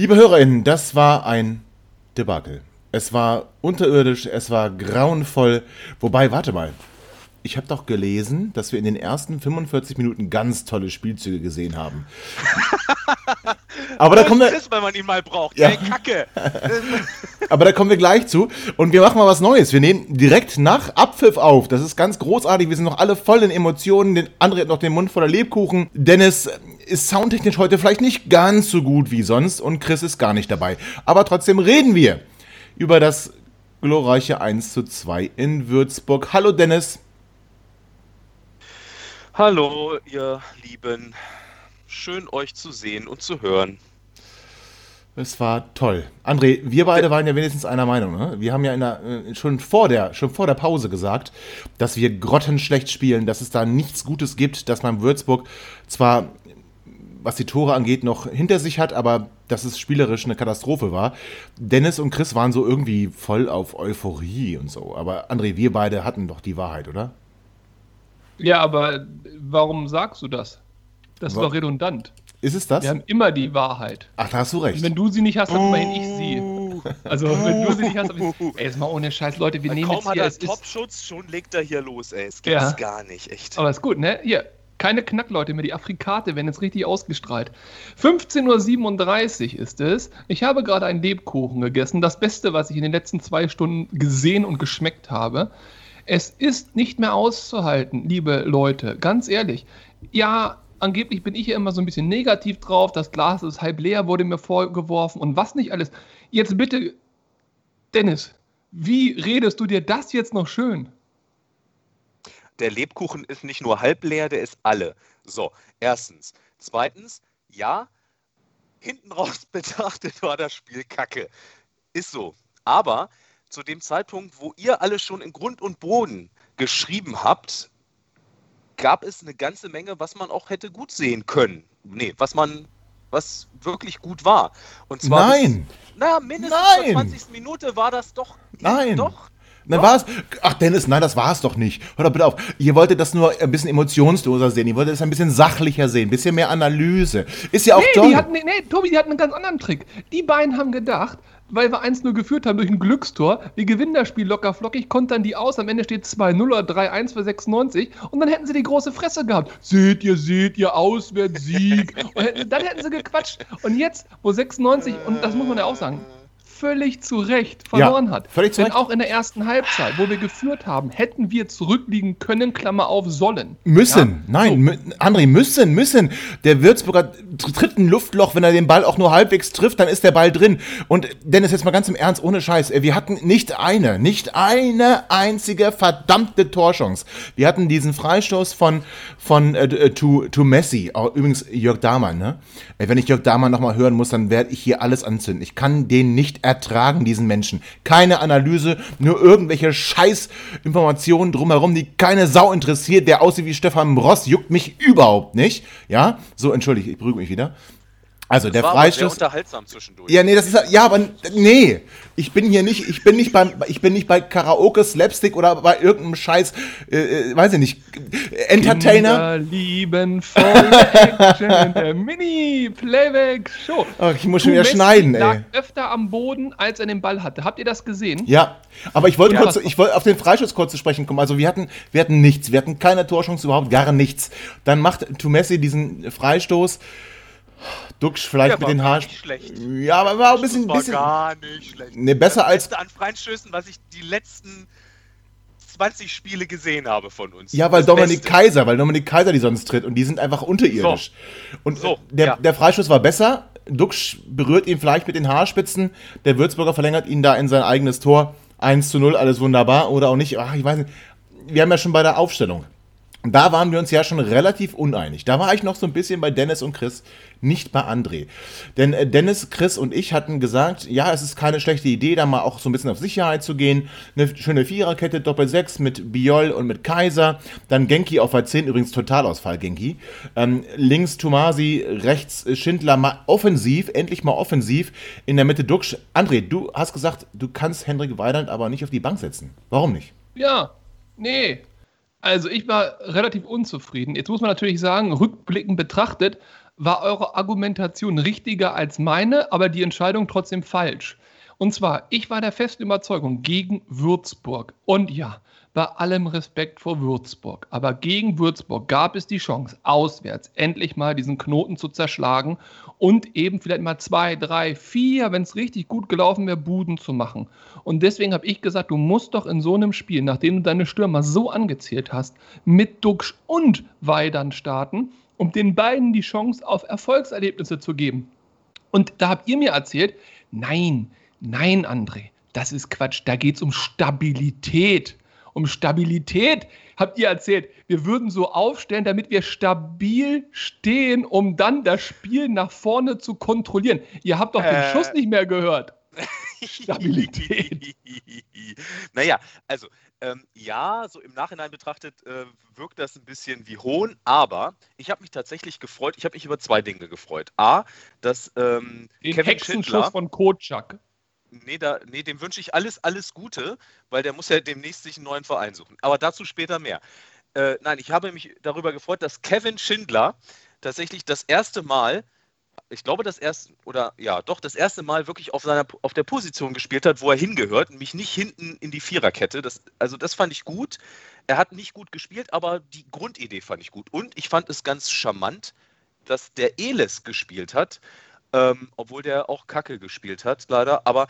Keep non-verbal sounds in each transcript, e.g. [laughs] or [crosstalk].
Liebe HörerInnen, das war ein Debakel. Es war unterirdisch, es war grauenvoll. Wobei, warte mal. Ich habe doch gelesen, dass wir in den ersten 45 Minuten ganz tolle Spielzüge gesehen haben. Aber da kommen wir. Ist, wenn man ihn mal braucht. Ja. Ey, Kacke. [laughs] Aber da kommen wir gleich zu. Und wir machen mal was Neues. Wir nehmen direkt nach Abpfiff auf. Das ist ganz großartig. Wir sind noch alle voll in Emotionen. Den André hat noch den Mund voller Lebkuchen. Dennis ist soundtechnisch heute vielleicht nicht ganz so gut wie sonst. Und Chris ist gar nicht dabei. Aber trotzdem reden wir über das glorreiche 1 zu 2 in Würzburg. Hallo Dennis. Hallo, ihr Lieben. Schön euch zu sehen und zu hören. Es war toll. André, wir beide waren ja wenigstens einer Meinung. Ne? Wir haben ja der, äh, schon, vor der, schon vor der Pause gesagt, dass wir grottenschlecht spielen, dass es da nichts Gutes gibt, dass man Würzburg zwar, was die Tore angeht, noch hinter sich hat, aber dass es spielerisch eine Katastrophe war. Dennis und Chris waren so irgendwie voll auf Euphorie und so. Aber André, wir beide hatten doch die Wahrheit, oder? Ja, aber warum sagst du das? Das ist doch redundant. Ist es das? Wir haben immer die Wahrheit. Ach, da hast du Und recht. wenn du sie nicht hast, dann immerhin ich sie. Also, wenn du sie nicht hast, dann ich, ey, jetzt mal ohne Scheiß, Leute, wir Weil nehmen kaum jetzt hat hier, er es ist, Topschutz, schon legt er hier los, ey. Es gibt's Ja. gar nicht, echt. aber ist gut, ne? Hier, keine Knackleute mehr, die Afrikate werden jetzt richtig ausgestrahlt. 15.37 Uhr ist es. Ich habe gerade einen Lebkuchen gegessen. Das Beste, was ich in den letzten zwei Stunden gesehen und geschmeckt habe. Es ist nicht mehr auszuhalten, liebe Leute. Ganz ehrlich. Ja, angeblich bin ich ja immer so ein bisschen negativ drauf. Das Glas ist halb leer, wurde mir vorgeworfen und was nicht alles. Jetzt bitte, Dennis, wie redest du dir das jetzt noch schön? Der Lebkuchen ist nicht nur halb leer, der ist alle. So, erstens. Zweitens, ja, hinten raus [laughs] betrachtet war das Spiel kacke. Ist so. Aber zu dem Zeitpunkt, wo ihr alle schon in Grund und Boden geschrieben habt, gab es eine ganze Menge, was man auch hätte gut sehen können. Nee, was man, was wirklich gut war. Und zwar Nein! Bis, na, mindestens Nein! zur 20. Minute war das doch. Nein! Doch. Na war's? Ach Dennis, nein, das war's doch nicht. Hör doch bitte auf. Ihr wolltet das nur ein bisschen emotionsloser sehen. Ihr wolltet es ein bisschen sachlicher sehen, ein bisschen mehr Analyse. Ist ja auch Nee, toll. die hatten, nee, nee, Tobi, die hatten einen ganz anderen Trick. Die beiden haben gedacht, weil wir 1-0 geführt haben durch ein Glückstor, wir gewinnen das Spiel locker flockig, kontern die aus, am Ende steht 2-0 oder 3-1 für 96 und dann hätten sie die große Fresse gehabt. Seht ihr, seht ihr, Auswärtssieg. und dann hätten sie gequatscht. Und jetzt, wo 96, und das muss man ja auch sagen, völlig zu Recht verloren Ja, hat. völlig zu Denn Recht. auch in der ersten Halbzeit, wo wir geführt haben, hätten wir zurückliegen können, Klammer auf, sollen. Müssen, Ja? nein, mü André, müssen, müssen. Der Würzburger tr- tritt ein Luftloch, wenn er den Ball auch nur halbwegs trifft, dann ist der Ball drin. Und Dennis, jetzt mal ganz im Ernst, ohne Scheiß, äh, wir hatten nicht eine, nicht eine einzige verdammte Torchance. Wir hatten diesen Freistoß von, von äh, äh, to, to Messi, übrigens Jörg Dahmann, ne? Äh, Wenn ich Jörg Dahmann nochmal hören muss, dann werde ich hier alles anzünden. Ich kann den nicht ertragen, diesen Menschen. Keine Analyse, nur irgendwelche Scheißinformationen drumherum, die keine Sau interessiert. Der aussieht wie Stefan Bross, juckt mich überhaupt nicht. Ja, so, entschuldige, ich beruhige mich wieder. Also, der war aber sehr Freistoß. unterhaltsam zwischendurch. Ja, nee, das ist ja, aber nee, ich bin hier nicht, ich bin nicht beim, ich bin nicht bei Karaoke, Slapstick oder bei irgendeinem Scheiß, äh, äh, weiß ich nicht, Entertainer. Kinder lieben volle Action in der Mini-Playback-Show. Ach, ich muss schon wieder schneiden, lag ey. öfter am Boden, als er den Ball hatte. Habt ihr das gesehen? Ja, aber ich wollte Ja, kurz, das- ich wollte auf den Freistoß kurz zu sprechen kommen. Also wir hatten, wir hatten nichts, wir hatten keine Torchance, überhaupt gar nichts. Dann macht Tumessi diesen Freistoß. Duxch vielleicht Der mit den Haaren. Ja, aber war ein bisschen, war bisschen. gar nicht schlecht. Nee, besser das als- Beste an Freistößen, was ich die letzten 20 Spiele gesehen habe von uns. Ja, weil Das Dominik Beste. Kaiser, weil Dominik Kaiser die sonst tritt und die sind einfach unterirdisch. Und So, der, ja. der Freistoß war besser. Duxch berührt ihn vielleicht mit den Haarspitzen. Der Würzburger verlängert ihn da in sein eigenes Tor. 1 zu 0, alles wunderbar. Oder auch nicht. Ach, ich weiß nicht. Wir haben ja schon bei der Aufstellung da waren wir uns ja schon relativ uneinig. Da war ich noch so ein bisschen bei Dennis und Chris, nicht bei André. Denn äh, Dennis, Chris und ich hatten gesagt, ja, es ist keine schlechte Idee, da mal auch so ein bisschen auf Sicherheit zu gehen. Eine schöne Viererkette, Doppel-6 mit Biol und mit Kaiser. Dann Genki auf A10, übrigens Totalausfall Genki. Ähm, links Tomasi, rechts Schindler, mal offensiv, endlich mal offensiv. In der Mitte Duxch. André, du hast gesagt, du kannst Hendrik Weidand aber nicht auf die Bank setzen. Warum nicht? Ja, nee, also ich war relativ unzufrieden. Jetzt muss man natürlich sagen, rückblickend betrachtet, war eure Argumentation richtiger als meine, aber die Entscheidung trotzdem falsch. Und zwar, ich war der festen Überzeugung gegen Würzburg. Und ja, bei allem Respekt vor Würzburg. Aber gegen Würzburg gab es die Chance, auswärts endlich mal diesen Knoten zu zerschlagen und eben vielleicht mal zwei, drei, vier, wenn es richtig gut gelaufen wäre, Buden zu machen. Und deswegen habe ich gesagt, du musst doch in so einem Spiel, nachdem du deine Stürmer so angezählt hast, mit Duxch und Weidern starten, um den beiden die Chance auf Erfolgserlebnisse zu geben. Und da habt ihr mir erzählt, nein, nein, André, das ist Quatsch, da geht es um Stabilität um Stabilität habt ihr erzählt, wir würden so aufstellen, damit wir stabil stehen, um dann das Spiel nach vorne zu kontrollieren. Ihr habt doch äh, den Schuss nicht mehr gehört. Stabilität. [laughs] naja, also ähm, ja, so im Nachhinein betrachtet äh, wirkt das ein bisschen wie Hohn, aber ich habe mich tatsächlich gefreut. Ich habe mich über zwei Dinge gefreut. A, dass ähm, den Kevin Hexenschuss Schindler, von Kotschak nee, da, nee, dem wünsche ich alles, alles Gute, weil der muss ja demnächst sich einen neuen Verein suchen. Aber dazu später mehr. Äh, nein, ich habe mich darüber gefreut, dass Kevin Schindler tatsächlich das erste Mal, ich glaube das erste, oder ja, doch das erste Mal wirklich auf, seiner, auf der Position gespielt hat, wo er hingehört, nämlich nicht hinten in die Viererkette. Das, also das fand ich gut. Er hat nicht gut gespielt, aber die Grundidee fand ich gut. Und ich fand es ganz charmant, dass der Eles gespielt hat ähm, obwohl der auch Kacke gespielt hat, leider. Aber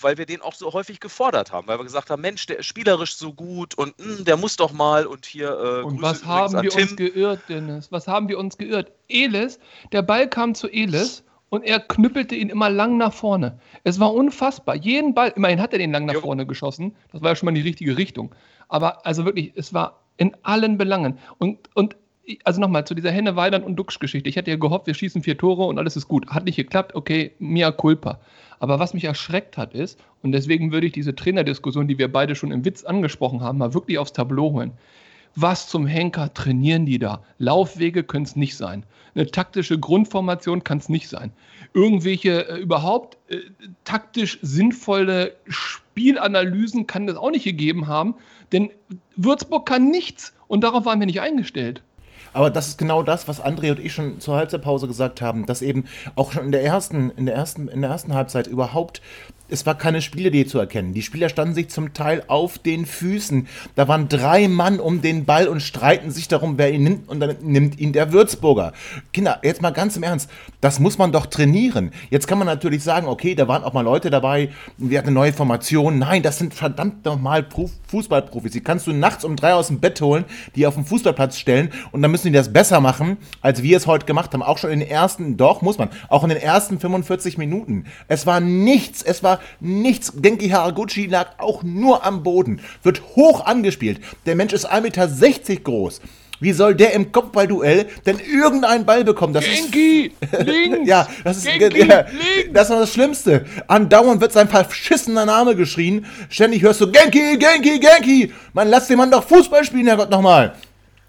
weil wir den auch so häufig gefordert haben, weil wir gesagt haben, Mensch, der ist spielerisch so gut und mh, hm, der muss doch mal und hier. Äh, und was haben wir Tim. uns geirrt, Dennis? Was haben wir uns geirrt? Elis, der Ball kam zu Elis und er knüppelte ihn immer lang nach vorne. Es war unfassbar. Jeden Ball, immerhin hat er den lang nach jo. vorne geschossen. Das war ja schon mal in die richtige Richtung. Aber also wirklich, es war in allen Belangen. Und, und also nochmal zu dieser Henne Weidern und Duxch-Geschichte. Ich hätte ja gehofft, wir schießen vier Tore und alles ist gut. Hat nicht geklappt, okay, mia culpa. Aber was mich erschreckt hat ist, und deswegen würde ich diese Trainerdiskussion, die wir beide schon im Witz angesprochen haben, mal wirklich aufs Tableau holen. Was zum Henker trainieren die da? Laufwege können es nicht sein. Eine taktische Grundformation kann es nicht sein. Irgendwelche äh, überhaupt äh, taktisch sinnvolle Spielanalysen kann es auch nicht gegeben haben, denn Würzburg kann nichts und darauf waren wir nicht eingestellt. Aber das ist genau das, was André und ich schon zur Halbzeitpause gesagt haben, dass eben auch schon in der ersten, in der ersten, in der ersten Halbzeit überhaupt es war keine Spielidee zu erkennen. Die Spieler standen sich zum Teil auf den Füßen. Da waren drei Mann um den Ball und streiten sich darum, wer ihn nimmt und dann nimmt ihn der Würzburger. Kinder, jetzt mal ganz im Ernst, das muss man doch trainieren. Jetzt kann man natürlich sagen, okay, da waren auch mal Leute dabei, wir hatten eine neue Formation. Nein, das sind verdammt nochmal Fußballprofis. Die kannst du nachts um drei aus dem Bett holen, die auf dem Fußballplatz stellen und dann müssen die das besser machen, als wir es heute gemacht haben. Auch schon in den ersten, doch, muss man, auch in den ersten 45 Minuten. Es war nichts, es war nichts. Genki Haraguchi lag auch nur am Boden. Wird hoch angespielt. Der Mensch ist 1,60 Meter groß. Wie soll der im Kopfballduell denn irgendeinen Ball bekommen? Das Genki, ist, links, [laughs] ja, das ist Genki, ja, das ist das Schlimmste. Andauernd wird sein verschissener Name geschrien. Ständig hörst du Genki, Genki, Genki. Man lass den Mann doch Fußball spielen, Herrgott nochmal.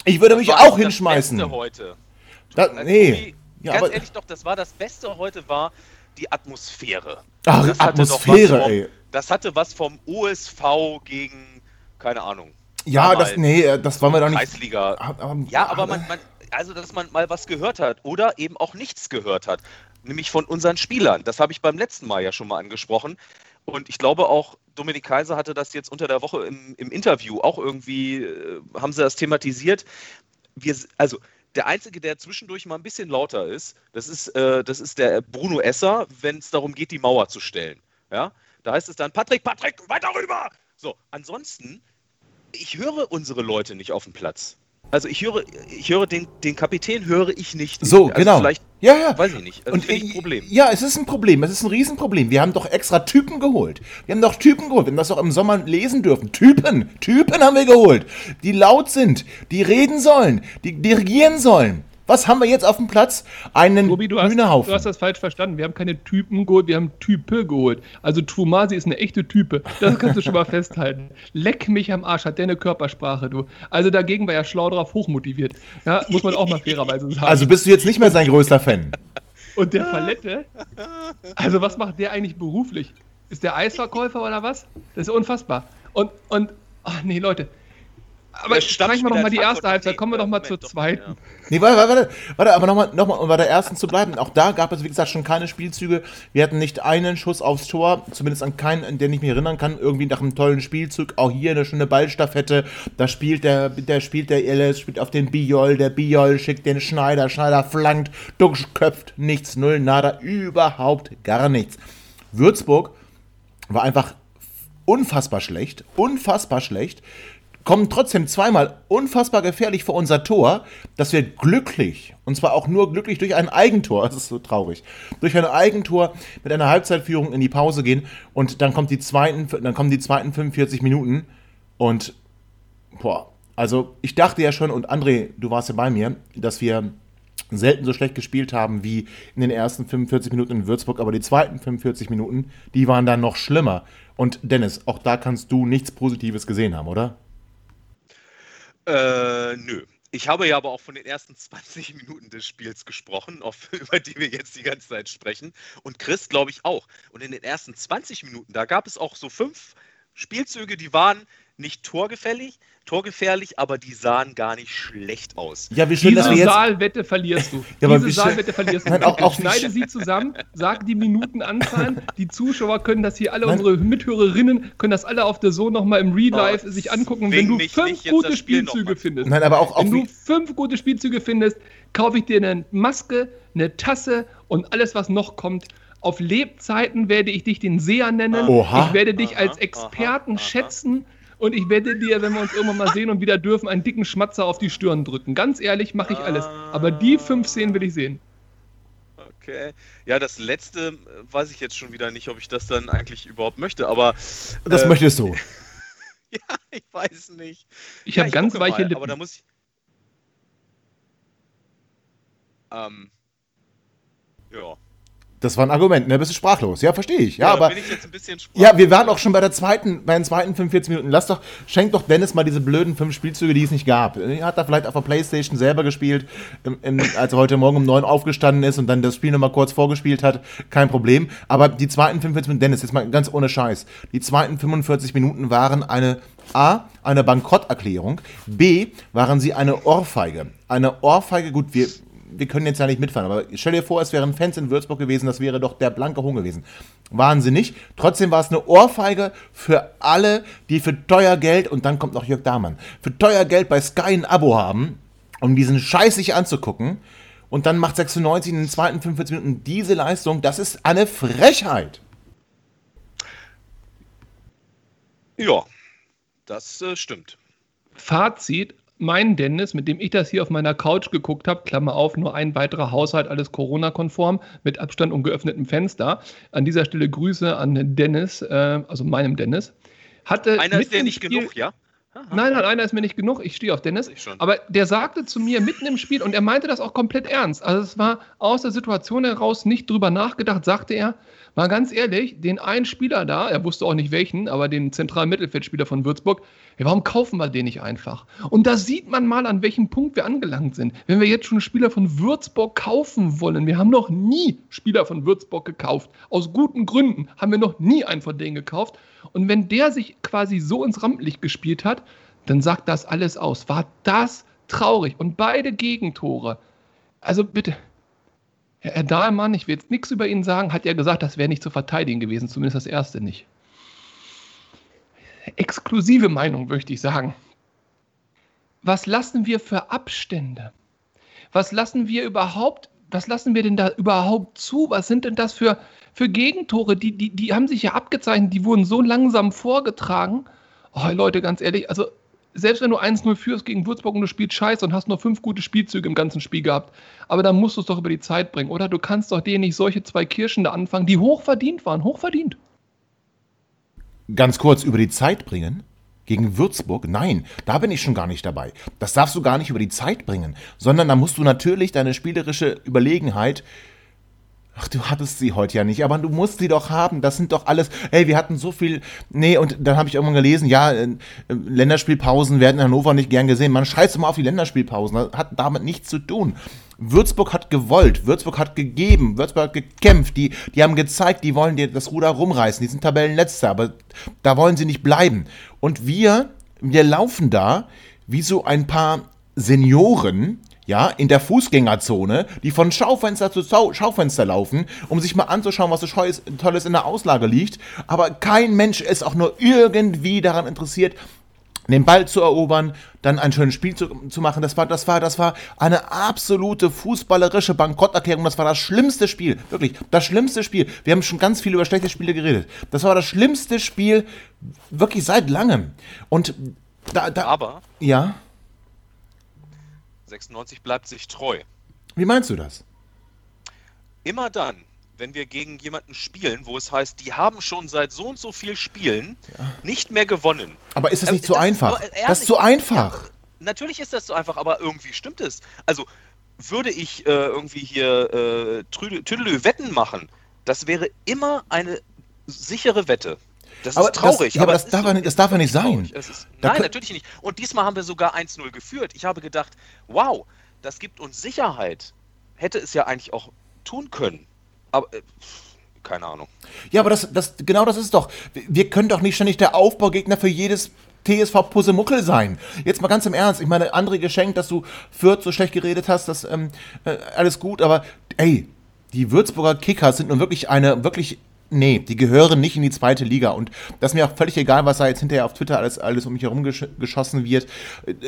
Ich würde mich auch hinschmeißen. Das Beste heute. Das, nee. Ja, ganz ehrlich doch, das war das Beste heute war, die Atmosphäre. Ach, das Atmosphäre, vom, ey. Das hatte was vom OSV gegen, keine Ahnung. Ja, das, nee, äh, das wollen wir doch nicht. Kreisliga. Ja, aber man, man, also, dass man mal was gehört hat oder eben auch nichts gehört hat. Nämlich von unseren Spielern. Das habe ich beim letzten Mal ja schon mal angesprochen. Und ich glaube auch, Dominik Kaiser hatte das jetzt unter der Woche im, im Interview auch irgendwie, äh, haben sie das thematisiert. Wir, also, der Einzige, der zwischendurch mal ein bisschen lauter ist, das ist, äh, das ist der Bruno Esser, wenn es darum geht, die Mauer zu stellen. Ja? Da heißt es dann, Patrick, Patrick, weiter rüber! So, ansonsten, ich höre unsere Leute nicht auf dem Platz. Also ich höre, ich höre den, den Kapitän höre ich nicht. So, also genau. Vielleicht Ja, ja. Weiß ich nicht. Also Und ich ein Problem. Ja, es ist ein Problem. Es ist ein Riesenproblem. Wir haben doch extra Typen geholt. Wir haben doch Typen geholt. Wir haben das doch im Sommer lesen dürfen. Typen. Typen haben wir geholt. Die laut sind, die reden sollen, die dirigieren sollen. Was haben wir jetzt auf dem Platz? Einen Robi, du hast, du hast das falsch verstanden. Wir haben keine Typen geholt, wir haben Type geholt. Also Trumasi ist eine echte Type. Das kannst du schon mal [laughs] festhalten. Leck mich am Arsch, hat der eine Körpersprache, du. Also dagegen war er schlau drauf, hochmotiviert. Ja, muss man auch mal fairerweise sagen. also bist du jetzt nicht mehr sein größter Fan. [laughs] Und der Verlette, also was macht der eigentlich beruflich? Ist der Eisverkäufer oder was? Das ist unfassbar. Und, und, ach nee, Leute. Aber streichen wir doch mal die erste Halbzeit, kommen wir doch mal Moment, zur zweiten. ja. Nee, warte, warte, warte, warte aber nochmal, noch mal, um bei der ersten zu bleiben. Auch da gab es, wie gesagt, schon keine Spielzüge. Wir hatten nicht einen Schuss aufs Tor, zumindest an keinen, an den ich mich erinnern kann. Irgendwie nach einem tollen Spielzug. Auch hier eine schöne Ballstaffette. Da spielt der, der spielt der Ellis, spielt auf den Biol. Der Biol schickt den Schneider. Schneider flankt, Duxch köpft. Nichts, null, nada, überhaupt gar nichts. Würzburg war einfach unfassbar schlecht, unfassbar schlecht, kommen trotzdem zweimal unfassbar gefährlich vor unser Tor, dass wir glücklich, und zwar auch nur glücklich durch ein Eigentor, [laughs] das ist so traurig, durch ein Eigentor mit einer Halbzeitführung in die Pause gehen und dann kommt die zweiten, dann kommen die zweiten 45 Minuten und boah, also ich dachte ja schon, und André, du warst ja bei mir, dass wir selten so schlecht gespielt haben wie in den ersten 45 Minuten in Würzburg, aber die zweiten 45 Minuten, die waren dann noch schlimmer. Und Dennis, auch da kannst du nichts Positives gesehen haben, oder? Äh, nö. Ich habe ja aber auch von den ersten [laughs] 20 Minuten des Spiels gesprochen, auf, [laughs] über die wir jetzt die ganze Zeit sprechen. Und Chris, glaube ich, auch. Und in den ersten 20 Minuten, da gab es auch so fünf Spielzüge, die waren nicht torgefällig, torgefährlich, aber die sahen gar nicht schlecht aus. Ja, wie schön, dass wir Diese jetzt. Saalwette verlierst du. [laughs] Ja, Diese Saalwette verlierst du. Nein, auch- auch Schneide sie zusammen, sag die Minutenanzahlen. Die Zuschauer können das hier alle, Nein. unsere Mithörerinnen können das alle auf der Sohn nochmal im Real Life Oh, sich angucken. Wenn du fünf gute Spielzüge findest, Nein, aber auch, auch wenn du fünf gute Spielzüge findest, kaufe ich dir eine Maske, eine Tasse und alles, was noch kommt. Auf Lebzeiten werde ich dich den Seher nennen. Oha. Ich werde dich Aha, als aha, Experten aha. schätzen. Und ich werde dir, wenn wir uns irgendwann mal sehen und wieder dürfen, einen dicken Schmatzer auf die Stirn drücken. Ganz ehrlich, mache ich alles. Aber die fünf Szenen will ich sehen. Okay. Ja, das letzte äh, weiß ich jetzt schon wieder nicht, ob ich das dann eigentlich überhaupt möchte, aber das äh, möchtest du. [laughs] ja, ich weiß nicht. Ich Ja, habe ganz weiche mal, Lippen. Aber da muss ich. Ähm. Ja. Das war ein Argument, ne? Bist du sprachlos. Ja, verstehe ich. Ja, da aber. bin ich jetzt ein bisschen Ja, wir waren auch schon bei der zweiten, bei den zweiten 45 Minuten. Lass doch, schenk doch Dennis mal diese blöden fünf Spielzüge, die es nicht gab. Er hat da vielleicht auf der Playstation selber gespielt, im, im, als er heute Morgen um neun aufgestanden ist und dann das Spiel nochmal kurz vorgespielt hat. Kein Problem. Aber die zweiten 45 Minuten, Dennis, jetzt mal ganz ohne Scheiß. Die zweiten 45 Minuten waren eine A, eine Bankrotterklärung. B, waren sie eine Ohrfeige. Eine Ohrfeige, gut, wir, wir können jetzt ja nicht mitfahren, aber stell dir vor, es wären Fans in Würzburg gewesen, das wäre doch der blanke Hohn gewesen. Wahnsinnig. Trotzdem war es eine Ohrfeige für alle, die für teuer Geld, und dann kommt noch Jörg Dahmann, für teuer Geld bei Sky ein Abo haben, um diesen Scheiß sich anzugucken. Und dann macht 96 in den zweiten 45 Minuten diese Leistung. Das ist eine Frechheit. Ja, das äh, stimmt. Fazit, mein Dennis, mit dem ich das hier auf meiner Couch geguckt habe, Klammer auf, nur ein weiterer Haushalt, alles Corona-konform, mit Abstand und geöffnetem Fenster. An dieser Stelle Grüße an Dennis, äh, also meinem Dennis. Hatte Einer ist im nicht Spiel- genug, ja? Nein, nein, einer ist mir nicht genug. Ich stehe auf Dennis. Aber der sagte zu mir mitten im Spiel, und er meinte das auch komplett ernst. Also es war aus der Situation heraus nicht drüber nachgedacht, sagte er, mal ganz ehrlich, den einen Spieler da, er wusste auch nicht welchen, aber den zentralen Mittelfeldspieler von Würzburg, ja, warum kaufen wir den nicht einfach? Und da sieht man mal, an welchem Punkt wir angelangt sind. Wenn wir jetzt schon Spieler von Würzburg kaufen wollen, wir haben noch nie Spieler von Würzburg gekauft. Aus guten Gründen haben wir noch nie einen von denen gekauft. Und wenn der sich quasi so ins Rampenlicht gespielt hat, dann sagt das alles aus. War das traurig? Und beide Gegentore. Also bitte, Herr Dahlmann, ich will jetzt nichts über ihn sagen, hat ja gesagt, das wäre nicht zu verteidigen gewesen, zumindest das erste nicht. Exklusive Meinung, möchte ich sagen. Was lassen wir für Abstände? Was lassen wir überhaupt, was lassen wir denn da überhaupt zu? Was sind denn das für, für Gegentore? Die, die, die haben sich ja abgezeichnet, die wurden so langsam vorgetragen. Oh, Leute, ganz ehrlich, also selbst wenn du 1-0 führst gegen Würzburg und du spielst scheiße und hast nur fünf gute Spielzüge im ganzen Spiel gehabt, aber dann musst du es doch über die Zeit bringen, oder? Du kannst doch denen nicht solche zwei Kirschen da anfangen, die hochverdient waren, hochverdient. Ganz kurz über die Zeit bringen. Gegen Würzburg? Nein, da bin ich schon gar nicht dabei. Das darfst du gar nicht über die Zeit bringen, sondern da musst du natürlich deine spielerische Überlegenheit Ach, du hattest sie heute ja nicht, aber du musst sie doch haben. Das sind doch alles. Ey, wir hatten so viel. Nee, und dann habe ich irgendwann gelesen, ja, äh, Länderspielpausen werden in Hannover nicht gern gesehen. Man scheißt immer auf die Länderspielpausen. Das hat damit nichts zu tun. Würzburg hat gewollt, Würzburg hat gegeben, Würzburg hat gekämpft. Die, die haben gezeigt, die wollen dir das Ruder rumreißen. Die sind Tabellenletzter, aber da wollen sie nicht bleiben. Und wir, wir laufen da wie so ein paar Senioren, ja, in der Fußgängerzone, die von Schaufenster zu Schaufenster laufen, um sich mal anzuschauen, was so Tolles in der Auslage liegt. Aber kein Mensch ist auch nur irgendwie daran interessiert, den Ball zu erobern, dann ein schönes Spiel zu, zu, machen. Das war, das war, das war eine absolute fußballerische Bankrotterklärung. Das war das schlimmste Spiel. Wirklich, das schlimmste Spiel. Wir haben schon ganz viel über schlechte Spiele geredet. Das war das schlimmste Spiel wirklich seit langem. Und da, da. Aber. Ja. 96 bleibt sich treu. Wie meinst du das? Immer dann, wenn wir gegen jemanden spielen, wo es heißt, die haben schon seit so und so viel Spielen ja. nicht mehr gewonnen. Aber ist das nicht äh, zu so einfach? Ehrlich, das ist zu einfach. Ja, natürlich ist das so einfach, aber irgendwie stimmt es. Also würde ich äh, irgendwie hier äh, Tüdelü Wetten machen, das wäre immer eine sichere Wette. Das aber ist traurig. Das, aber, aber das, darf, so, nicht, das darf ja nicht sein. Ist, nein, natürlich nicht. Und diesmal haben wir sogar 1-0 geführt. Ich habe gedacht, wow, das gibt uns Sicherheit. Hätte es ja eigentlich auch tun können. Aber äh, keine Ahnung. Ja, aber das, das, genau das ist doch. Wir können doch nicht ständig der Aufbaugegner für jedes TSV Pusemuckel sein. Jetzt mal ganz im Ernst. Ich meine, André geschenkt, dass du Fürth so schlecht geredet hast, das ähm, äh, alles gut, aber ey, die Würzburger Kickers sind nun wirklich eine wirklich Nee, die gehören nicht in die zweite Liga. Und das ist mir auch völlig egal, was da jetzt hinterher auf Twitter alles, alles um mich herum gesch geschossen wird.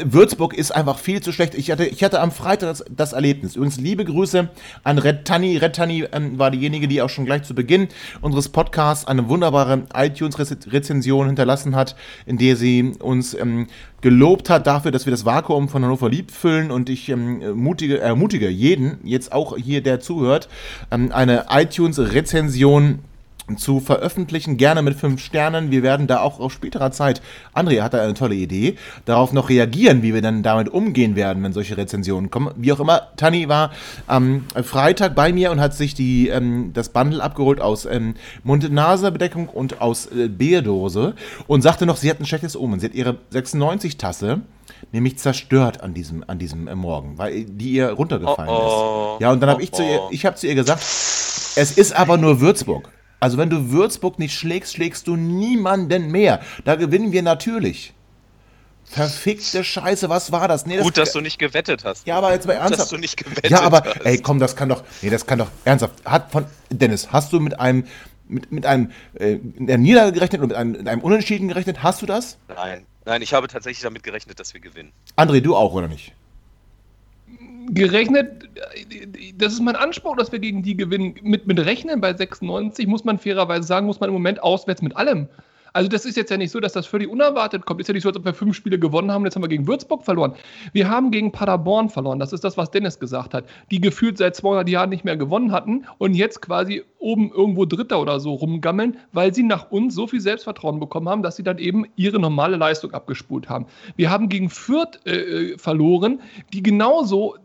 Würzburg ist einfach viel zu schlecht. Ich hatte, ich hatte am Freitag das, das Erlebnis. Übrigens, liebe Grüße an Red Tanni. Red Tanni ähm, war diejenige, die auch schon gleich zu Beginn unseres Podcasts eine wunderbare iTunes-Rezension hinterlassen hat, in der sie uns ähm, gelobt hat dafür, dass wir das Vakuum von Hannover lieb füllen und ich ähm, mutige, ermutige jeden, jetzt auch hier, der zuhört, ähm, eine iTunes-Rezension zu veröffentlichen, gerne mit fünf Sternen. Wir werden da auch auf späterer Zeit, André hat da eine tolle Idee, darauf noch reagieren, wie wir dann damit umgehen werden, wenn solche Rezensionen kommen. Wie auch immer, Tani war am Freitag bei mir und hat sich die, ähm, das Bundle abgeholt aus ähm, Mund-Nase-Bedeckung und aus äh, Bierdose und sagte noch, sie hat ein schlechtes Omen. Sie hat ihre 96-Tasse nämlich zerstört an diesem, an diesem äh, Morgen, weil die ihr runtergefallen oh, oh. ist. Ja, und dann habe oh, ich zu ihr, ich habe zu ihr gesagt, es ist aber nur Würzburg. Also wenn du Würzburg nicht schlägst, schlägst du niemanden mehr. Da gewinnen wir natürlich. Verfickte Scheiße, was war das? Nee, das Gut, dass du nicht gewettet hast. Ja, aber jetzt mal ernsthaft. Dass du nicht gewettet Ja, aber hast. ey, komm, das kann doch. Nee, das kann doch ernsthaft. Hat von Dennis, hast du mit einem mit, mit einem äh, der Niederlage gerechnet oder mit einem, mit einem Unentschieden gerechnet? Hast du das? Nein. Nein, ich habe tatsächlich damit gerechnet, dass wir gewinnen. André, du auch oder nicht? Gerechnet, das ist mein Anspruch, dass wir gegen die gewinnen. Mit, mit Rechnen bei 96 muss man fairerweise sagen, muss man im Moment auswärts mit allem. Also das ist jetzt ja nicht so, dass das völlig unerwartet kommt. Ist ja nicht so, als ob wir fünf Spiele gewonnen haben, jetzt haben wir gegen Würzburg verloren. Wir haben gegen Paderborn verloren. Das ist das, was Dennis gesagt hat. Die gefühlt seit 200 Jahren nicht mehr gewonnen hatten und jetzt quasi oben irgendwo Dritter oder so rumgammeln, weil sie nach uns so viel Selbstvertrauen bekommen haben, dass sie dann eben ihre normale Leistung abgespult haben. Wir haben gegen Fürth äh, äh verloren, die genauso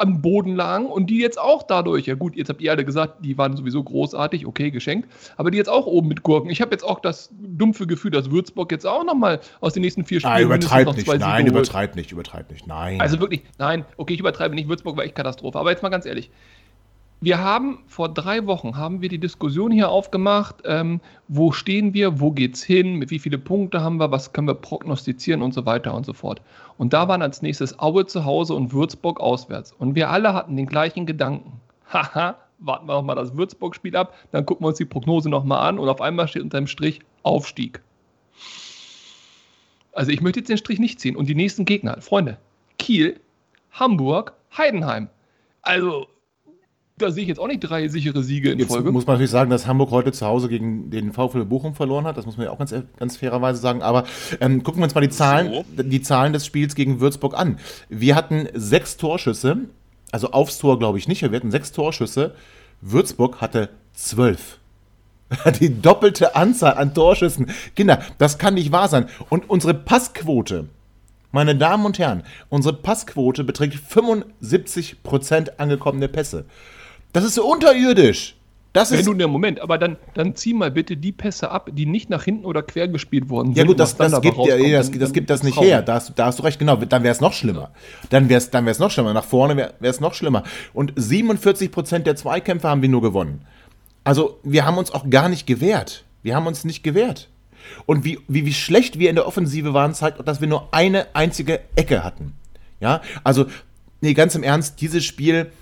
am Boden lagen und die jetzt auch dadurch, ja gut, jetzt habt ihr alle gesagt, die waren sowieso großartig, okay, geschenkt, aber die jetzt auch oben mit Gurken. Ich habe jetzt auch das dumpfe Gefühl, dass Würzburg jetzt auch nochmal aus den nächsten vier Spielen nein, übertreibt nicht, nein, übertreibt nicht, übertreibt nicht, nein. Also wirklich, nein, okay, ich übertreibe nicht, Würzburg war echt Katastrophe, aber jetzt mal ganz ehrlich, wir haben vor drei Wochen haben wir die Diskussion hier aufgemacht, ähm, wo stehen wir, wo geht's hin, mit wie viele Punkte haben wir, was können wir prognostizieren und so weiter und so fort. Und da waren als nächstes Aue zu Hause und Würzburg auswärts. Und wir alle hatten den gleichen Gedanken. [laughs] Haha, warten wir nochmal das Würzburg-Spiel ab, dann gucken wir uns die Prognose nochmal an und auf einmal steht unter dem Strich Aufstieg. Also ich möchte jetzt den Strich nicht ziehen. Und die nächsten Gegner, Freunde, Kiel, Hamburg, Heidenheim. Also da sehe ich jetzt auch nicht drei sichere Siege in Jetzt Folge. muss man natürlich sagen, dass Hamburg heute zu Hause gegen den VfL Bochum verloren hat. Das muss man ja auch ganz, ganz fairerweise sagen. Aber ähm, gucken wir uns mal die Zahlen, die Zahlen des Spiels gegen Würzburg an. Wir hatten sechs Torschüsse, also aufs Tor glaube ich nicht, wir hatten sechs Torschüsse. Würzburg hatte zwölf. [laughs] Die doppelte Anzahl an Torschüssen. Kinder, das kann nicht wahr sein. Und unsere Passquote, meine Damen und Herren, unsere Passquote beträgt 75% angekommene Pässe. Das ist so unterirdisch. Das Wenn ist. du, ne, Moment, aber dann, dann zieh mal bitte die Pässe ab, die nicht nach hinten oder quer gespielt worden sind. Ja gut, das, das, gibt, ja, das, dann- das gibt das nicht her. Da hast, du- da hast du recht, genau. Dann wäre es noch schlimmer. Dann wäre es dann wär's noch schlimmer. Nach vorne wäre es noch schlimmer. Und 47% der Zweikämpfe haben wir nur gewonnen. Also wir haben uns auch gar nicht gewehrt. Wir haben uns nicht gewehrt. Und wie, wie, wie schlecht wir in der Offensive waren, zeigt auch, dass wir nur eine einzige Ecke hatten. Ja, also, nee, ganz im Ernst, dieses Spiel,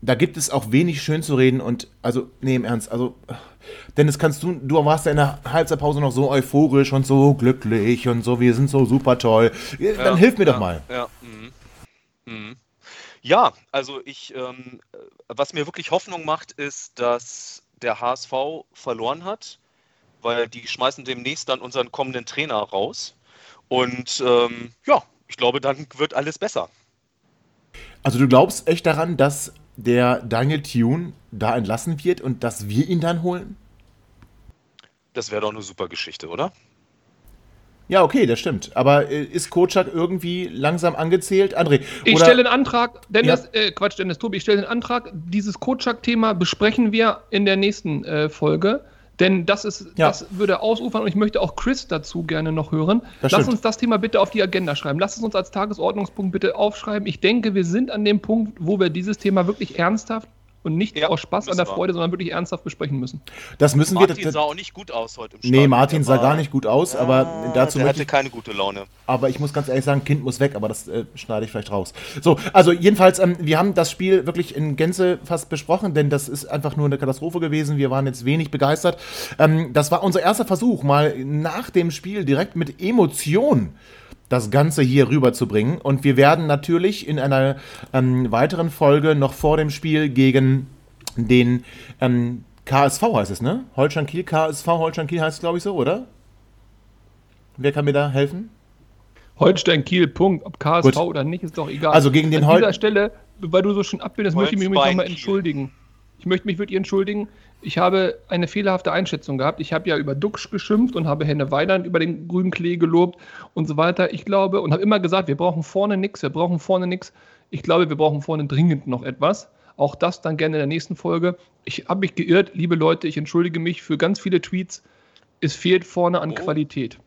da gibt es auch wenig schön zu reden und, also, nee, im Ernst, also, Dennis, kannst du, du warst ja in der Halbzeitpause noch so euphorisch und so glücklich und so, wir sind so super toll. Dann Ja, hilf mir ja, doch mal. Ja, mhm. Mhm. ja also ich, ähm, was mir wirklich Hoffnung macht, ist, dass der HSV verloren hat, weil die schmeißen demnächst dann unseren kommenden Trainer raus. Und ähm, ja, ich glaube, dann wird alles besser. Also, du glaubst echt daran, dass der Daniel Thune da entlassen wird und dass wir ihn dann holen? Das wäre doch eine super Geschichte, oder? Ja, okay, das stimmt. Aber äh, ist Kocak irgendwie langsam angezählt? André, Ich stelle einen Antrag, Dennis, Ja. äh, Quatsch, Dennis Tobi, ich stelle einen Antrag. Dieses Kotschak-Thema besprechen wir in der nächsten äh, Folge. Denn das ist, Ja. das würde ausufern und ich möchte auch Chris dazu gerne noch hören. Das Lass stimmt. uns das Thema bitte auf die Agenda schreiben. Lass es uns als Tagesordnungspunkt bitte aufschreiben. Ich denke, wir sind an dem Punkt, wo wir dieses Thema wirklich ernsthaft und nicht Ja, aus Spaß an der. Freude, sondern wirklich ernsthaft besprechen müssen. das müssen wir. Martin sah auch nicht gut aus heute im Nee, Stadion. Martin sah gar nicht gut aus, aber Ah, dazu möchte hatte ich, keine gute Laune. aber ich muss ganz ehrlich sagen, Kind muss weg, aber das äh, schneide ich vielleicht raus. So, also jedenfalls, ähm, wir haben das Spiel wirklich in Gänze fast besprochen, denn das ist einfach nur eine Katastrophe gewesen. Wir waren jetzt wenig begeistert. Ähm, das war unser erster Versuch, mal nach dem Spiel direkt mit Emotion das Ganze hier rüberzubringen. Und wir werden natürlich in einer ähm, weiteren Folge noch vor dem Spiel gegen den ähm, KSV heißt es, ne? Holstein Kiel, KSV Holstein Kiel heißt es, glaube ich, so, oder? Wer kann mir da helfen? Holstein Kiel, Punkt. Ob KSV Gut. oder nicht, ist doch egal. Also gegen den An Hol- dieser Stelle, weil du so schön abbildest, möchte ich mich nochmal entschuldigen. Ich möchte mich wirklich entschuldigen. Ich habe eine fehlerhafte Einschätzung gehabt. Ich habe ja über Duxch geschimpft und habe Henne Weidand über den grünen Klee gelobt und so weiter. Ich glaube und habe immer gesagt, wir brauchen vorne nichts, wir brauchen vorne nichts. Ich glaube, wir brauchen vorne dringend noch etwas. Auch das dann gerne in der nächsten Folge. Ich habe mich geirrt, liebe Leute, ich entschuldige mich für ganz viele Tweets. Es fehlt vorne an Oh. Qualität.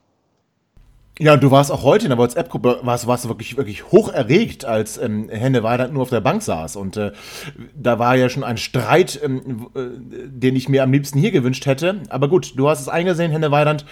Ja, du warst auch heute in der WhatsApp-Gruppe, warst, warst du wirklich, wirklich hoch erregt, als ähm, Henne Weidand nur auf der Bank saß. Und äh, da war ja schon ein Streit, ähm, äh, den ich mir am liebsten hier gewünscht hätte. Aber gut, du hast es eingesehen, Henne Weidand.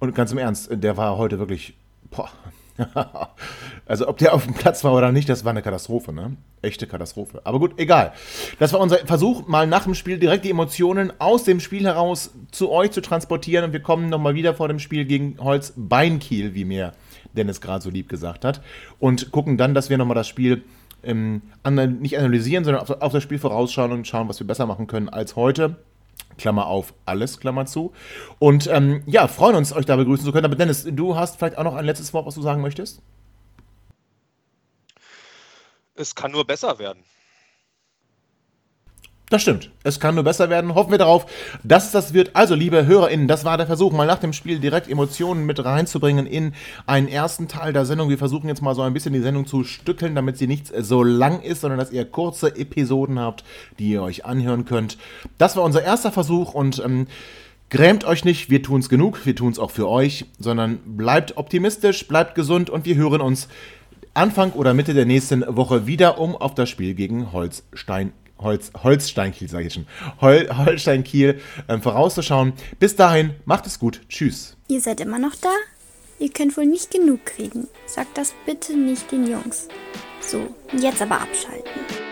Und ganz im Ernst, der war heute wirklich. Boah. [laughs] also, ob der auf dem Platz war oder nicht, das war eine Katastrophe, ne? Echte Katastrophe. Aber gut, egal. Das war unser Versuch, mal nach dem Spiel direkt die Emotionen aus dem Spiel heraus zu euch zu transportieren. Und wir kommen nochmal wieder vor dem Spiel gegen Holz Beinkiel, wie mir Dennis gerade so lieb gesagt hat. Und gucken dann, dass wir nochmal das Spiel ähm, nicht analysieren, sondern auf, auf das Spiel vorausschauen und schauen, was wir besser machen können als heute. Klammer auf, alles, Klammer zu. Und ähm, ja, freuen uns, euch da begrüßen zu können. Aber Dennis, du hast vielleicht auch noch ein letztes Wort, was du sagen möchtest? Es kann nur besser werden. Das stimmt. Es kann nur besser werden. Hoffen wir darauf, dass es das wird. Also, liebe HörerInnen, das war der Versuch, mal nach dem Spiel direkt Emotionen mit reinzubringen in einen ersten Teil der Sendung. Wir versuchen jetzt mal so ein bisschen die Sendung zu stückeln, damit sie nicht so lang ist, sondern dass ihr kurze Episoden habt, die ihr euch anhören könnt. Das war unser erster Versuch und ähm, Grämt euch nicht, wir tun's genug, wir tun's auch für euch, sondern bleibt optimistisch, bleibt gesund und wir hören uns Anfang oder Mitte der nächsten Woche wieder, um auf das Spiel gegen Holstein, Holz, Holstein-Kiel, sage ich schon, Hol, Holstein-Kiel ähm, vorauszuschauen. Bis dahin, macht es gut. Tschüss. Ihr seid immer noch da? Ihr könnt wohl nicht genug kriegen. Sagt das bitte nicht den Jungs. So, jetzt aber abschalten.